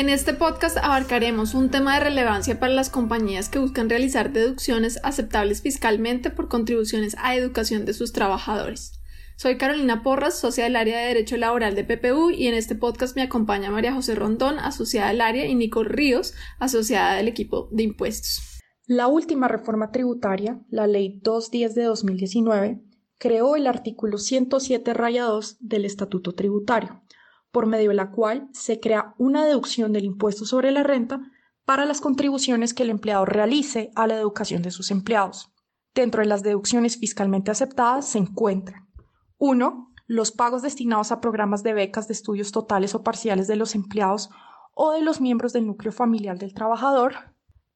En este podcast abarcaremos un tema de relevancia para las compañías que buscan realizar deducciones aceptables fiscalmente por contribuciones a educación de sus trabajadores. Soy Carolina Porras, socia del área de Derecho Laboral de PPU y en este podcast me acompaña María José Rondón, asociada del área, y Nicole Ríos, asociada del equipo de impuestos. La última reforma tributaria, la Ley 210 de 2019, creó el artículo 107 raya 2 del Estatuto Tributario, por medio de la cual se crea una deducción del impuesto sobre la renta para las contribuciones que el empleado realice a la educación de sus empleados. Dentro de las deducciones fiscalmente aceptadas se encuentran 1. Los pagos destinados a programas de becas de estudios totales o parciales de los empleados o de los miembros del núcleo familiar del trabajador.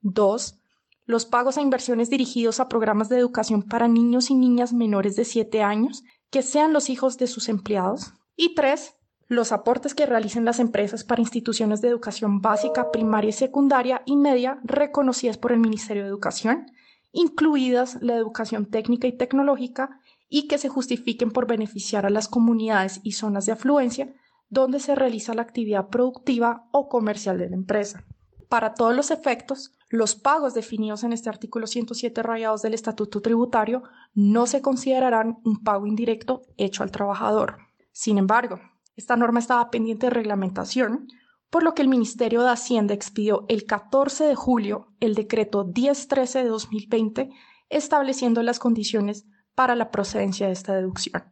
2. Los pagos a inversiones dirigidos a programas de educación para niños y niñas menores de 7 años que sean los hijos de sus empleados. Y 3 los aportes que realicen las empresas para instituciones de educación básica, primaria y secundaria y media reconocidas por el Ministerio de Educación, incluidas la educación técnica y tecnológica, y que se justifiquen por beneficiar a las comunidades y zonas de afluencia donde se realiza la actividad productiva o comercial de la empresa. Para todos los efectos, los pagos definidos en este artículo 107 rayados del Estatuto Tributario no se considerarán un pago indirecto hecho al trabajador. Sin embargo, esta norma estaba pendiente de reglamentación, por lo que el Ministerio de Hacienda expidió el 14 de julio el decreto 1013 de 2020 estableciendo las condiciones para la procedencia de esta deducción.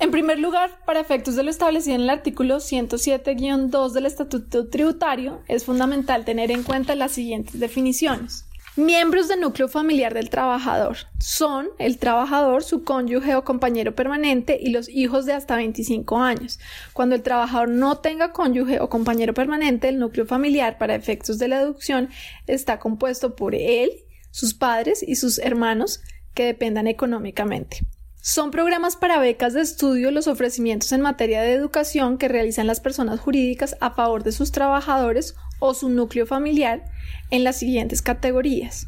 En primer lugar, para efectos de lo establecido en el artículo 107-2 del Estatuto Tributario, es fundamental tener en cuenta las siguientes definiciones. Miembros del núcleo familiar del trabajador son el trabajador, su cónyuge o compañero permanente y los hijos de hasta 25 años. Cuando el trabajador no tenga cónyuge o compañero permanente, el núcleo familiar para efectos de la deducción está compuesto por él, sus padres y sus hermanos que dependan económicamente. Son programas para becas de estudio los ofrecimientos en materia de educación que realizan las personas jurídicas a favor de sus trabajadores o su núcleo familiar en las siguientes categorías.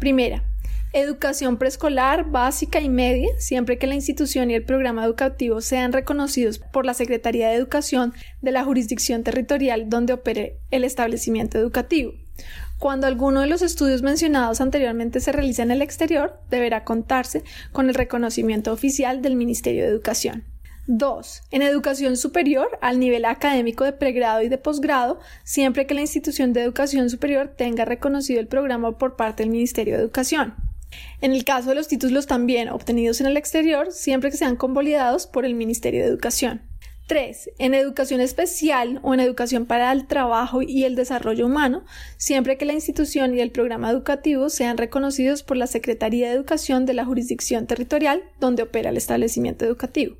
Primera, educación preescolar, básica y media, siempre que la institución y el programa educativo sean reconocidos por la Secretaría de Educación de la jurisdicción territorial donde opere el establecimiento educativo. Cuando alguno de los estudios mencionados anteriormente se realice en el exterior, deberá contarse con el reconocimiento oficial del Ministerio de Educación. 2. En educación superior, al nivel académico de pregrado y de posgrado, siempre que la institución de educación superior tenga reconocido el programa por parte del Ministerio de Educación. En el caso de los títulos también obtenidos en el exterior, siempre que sean convalidados por el Ministerio de Educación. 3. En educación especial o en educación para el trabajo y el desarrollo humano, siempre que la institución y el programa educativo sean reconocidos por la Secretaría de Educación de la jurisdicción territorial donde opera el establecimiento educativo.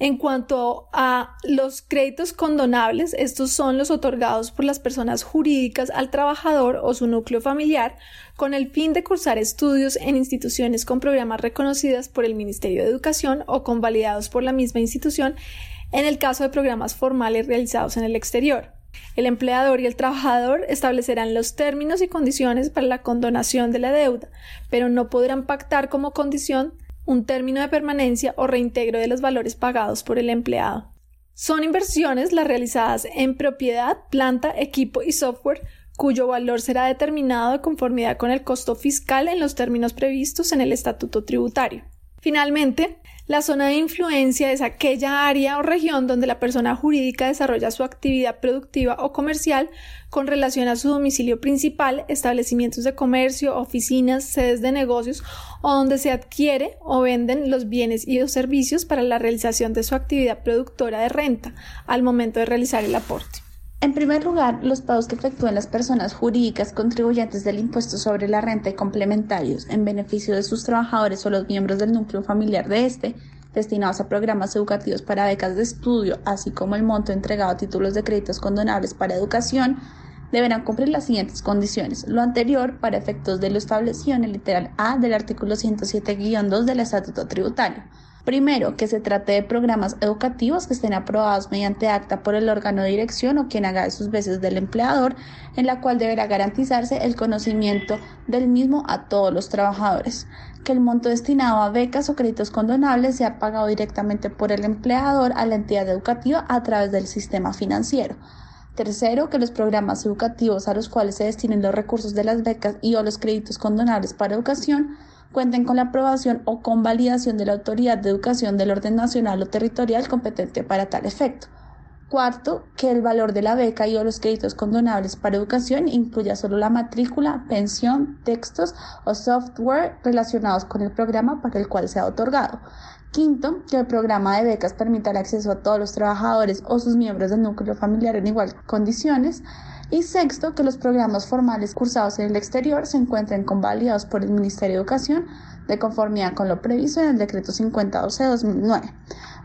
En cuanto a los créditos condonables, estos son los otorgados por las personas jurídicas al trabajador o su núcleo familiar con el fin de cursar estudios en instituciones con programas reconocidas por el Ministerio de Educación o convalidados por la misma institución en el caso de programas formales realizados en el exterior. El empleador y el trabajador establecerán los términos y condiciones para la condonación de la deuda, pero no podrán pactar como condición un término de permanencia o reintegro de los valores pagados por el empleado. Son inversiones las realizadas en propiedad, planta, equipo y software cuyo valor será determinado de conformidad con el costo fiscal en los términos previstos en el estatuto tributario. Finalmente, la zona de influencia es aquella área o región donde la persona jurídica desarrolla su actividad productiva o comercial con relación a su domicilio principal, establecimientos de comercio, oficinas, sedes de negocios o donde se adquiere o venden los bienes y los servicios para la realización de su actividad productora de renta al momento de realizar el aporte. En primer lugar, los pagos que efectúan las personas jurídicas contribuyentes del impuesto sobre la renta y complementarios en beneficio de sus trabajadores o los miembros del núcleo familiar de este, destinados a programas educativos para becas de estudio, así como el monto entregado a títulos de créditos condonables para educación, deberán cumplir las siguientes condiciones. Lo anterior para efectos de lo establecido en el literal A del artículo 107-2 del Estatuto Tributario. Primero, que se trate de programas educativos que estén aprobados mediante acta por el órgano de dirección o quien haga de sus veces del empleador, en la cual deberá garantizarse el conocimiento del mismo a todos los trabajadores. Que el monto destinado a becas o créditos condonables sea pagado directamente por el empleador a la entidad educativa a través del sistema financiero Tercero, que los programas educativos a los cuales se destinen los recursos de las becas y o los créditos condonables para educación cuenten con la aprobación o convalidación de la autoridad de educación del orden nacional o territorial competente para tal efecto. Cuarto, que el valor de la beca y o los créditos condonables para educación incluya solo la matrícula, pensión, textos o software relacionados con el programa para el cual se ha otorgado. Quinto, que el programa de becas permita el acceso a todos los trabajadores o sus miembros del núcleo familiar en igual condiciones. Y sexto, que los programas formales cursados en el exterior se encuentren convalidados por el Ministerio de Educación de conformidad con lo previsto en el Decreto 5012-2009.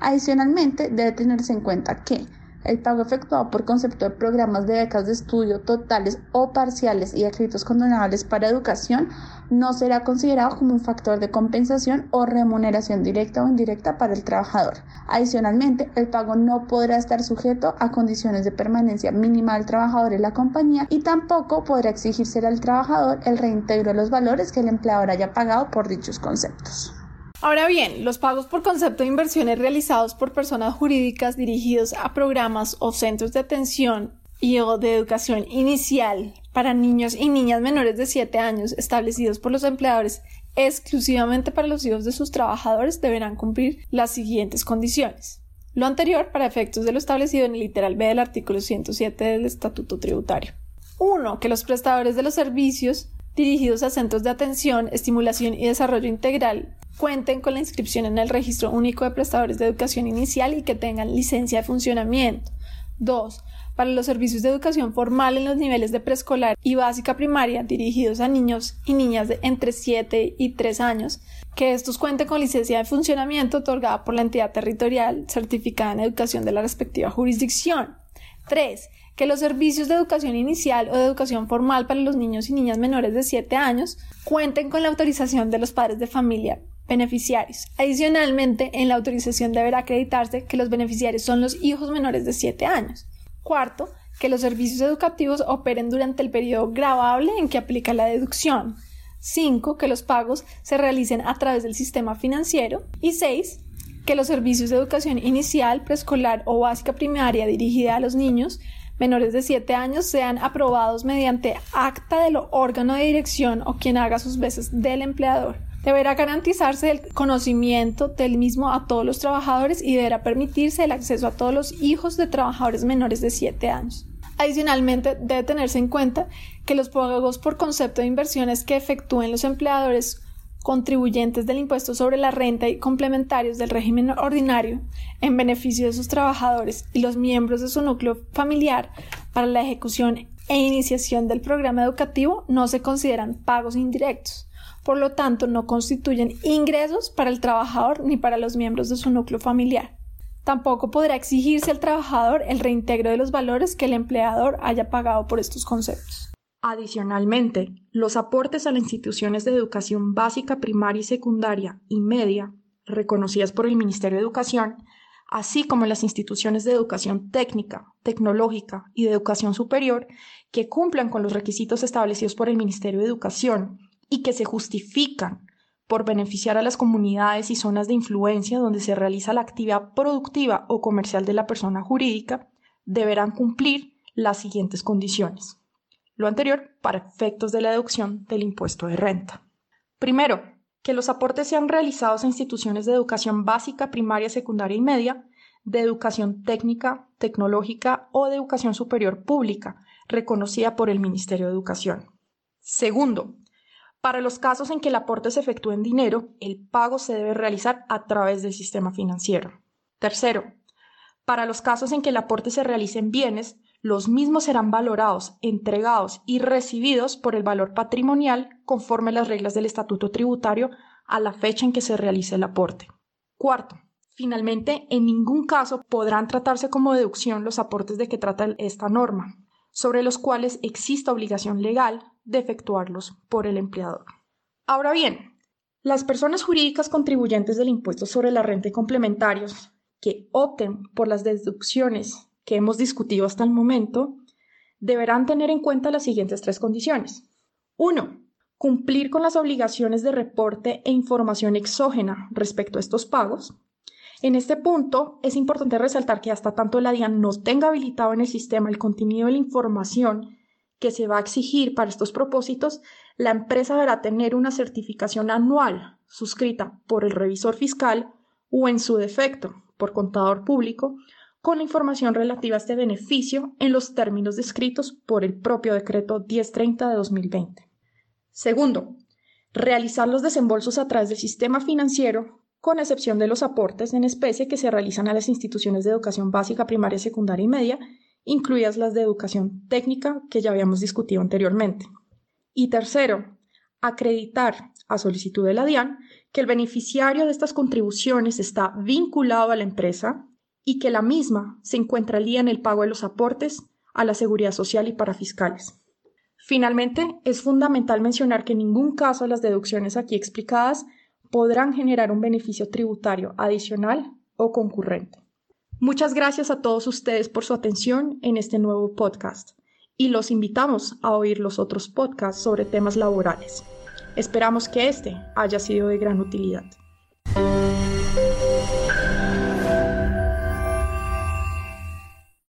Adicionalmente, debe tenerse en cuenta que el pago efectuado por concepto de programas de becas de estudio totales o parciales y escritos condonables para educación no será considerado como un factor de compensación o remuneración directa o indirecta para el trabajador. Adicionalmente, el pago no podrá estar sujeto a condiciones de permanencia mínima del trabajador en la compañía y tampoco podrá exigirse al trabajador el reintegro de los valores que el empleador haya pagado por dichos conceptos. Ahora bien, los pagos por concepto de inversiones realizados por personas jurídicas dirigidos a programas o centros de atención y o de educación inicial para niños y niñas menores de 7 años establecidos por los empleadores exclusivamente para los hijos de sus trabajadores deberán cumplir las siguientes condiciones. Lo anterior para efectos de lo establecido en el literal B del artículo 107 del Estatuto Tributario. 1. Que los prestadores de los servicios dirigidos a centros de atención, estimulación y desarrollo integral cuenten con la inscripción en el Registro Único de Prestadores de Educación Inicial y que tengan licencia de funcionamiento. 2. Para los servicios de educación formal en los niveles de preescolar y básica primaria dirigidos a niños y niñas de entre 7 y 3 años, que estos cuenten con licencia de funcionamiento otorgada por la entidad territorial certificada en educación de la respectiva jurisdicción. 3. Que los servicios de educación inicial o de educación formal para los niños y niñas menores de 7 años cuenten con la autorización de los padres de familia beneficiarios. Adicionalmente, en la autorización deberá acreditarse que los beneficiarios son los hijos menores de 7 años. Cuarto, que los servicios educativos operen durante el periodo grabable en que aplica la deducción. 5. Que los pagos se realicen a través del sistema financiero. Y 6. Que los servicios de educación inicial, preescolar o básica primaria dirigida a los niños menores de 7 años sean aprobados mediante acta del órgano de dirección o quien haga sus veces del empleador. Deberá garantizarse el conocimiento del mismo a todos los trabajadores y deberá permitirse el acceso a todos los hijos de trabajadores menores de 7 años. Adicionalmente, debe tenerse en cuenta que los pagos por concepto de inversiones que efectúen los empleadores contribuyentes del impuesto sobre la renta y complementarios del régimen ordinario en beneficio de sus trabajadores y los miembros de su núcleo familiar para la ejecución e iniciación del programa educativo no se consideran pagos indirectos por lo tanto no constituyen ingresos para el trabajador ni para los miembros de su núcleo familiar. Tampoco podrá exigirse al trabajador el reintegro de los valores que el empleador haya pagado por estos conceptos. Adicionalmente, los aportes a las instituciones de educación básica, primaria y secundaria y media, reconocidas por el Ministerio de Educación, así como las instituciones de educación técnica, tecnológica y de educación superior, que cumplan con los requisitos establecidos por el Ministerio de Educación y que se justifican por beneficiar a las comunidades y zonas de influencia donde se realiza la actividad productiva o comercial de la persona jurídica, deberán cumplir las siguientes condiciones. Lo anterior para efectos de la deducción del impuesto de renta. Primero, que los aportes sean realizados a instituciones de educación básica, primaria, secundaria y media, de educación técnica, tecnológica o de educación superior pública, reconocida por el Ministerio de Educación. Segundo, para los casos en que el aporte se efectúe en dinero, el pago se debe realizar a través del sistema financiero. Tercero, para los casos en que el aporte se realice en bienes, los mismos serán valorados, entregados y recibidos por el valor patrimonial conforme las reglas del estatuto tributario a la fecha en que se realice el aporte. Cuarto, finalmente, en ningún caso podrán tratarse como deducción los aportes de que trata esta norma, sobre los cuales exista obligación legal de efectuarlos por el empleador. Ahora bien, las personas jurídicas contribuyentes del impuesto sobre la renta y complementarios que opten por las deducciones que hemos discutido hasta el momento deberán tener en cuenta las siguientes tres condiciones. 1. Cumplir con las obligaciones de reporte e información exógena respecto a estos pagos. En este punto es importante resaltar que hasta tanto la DIAN no tenga habilitado en el sistema el contenido de la información que se va a exigir para estos propósitos, la empresa deberá tener una certificación anual suscrita por el revisor fiscal o en su defecto por contador público con la información relativa a este beneficio en los términos descritos por el propio decreto 1030 de 2020. Segundo, realizar los desembolsos a través del sistema financiero con excepción de los aportes en especie que se realizan a las instituciones de educación básica, primaria, secundaria y media, incluidas las de educación técnica que ya habíamos discutido anteriormente. Y tercero, acreditar a solicitud de la DIAN que el beneficiario de estas contribuciones está vinculado a la empresa y que la misma se encuentra al día en el pago de los aportes a la seguridad social y para fiscales. Finalmente, es fundamental mencionar que en ningún caso las deducciones aquí explicadas podrán generar un beneficio tributario adicional o concurrente. Muchas gracias a todos ustedes por su atención en este nuevo podcast y los invitamos a oír los otros podcasts sobre temas laborales. Esperamos que este haya sido de gran utilidad.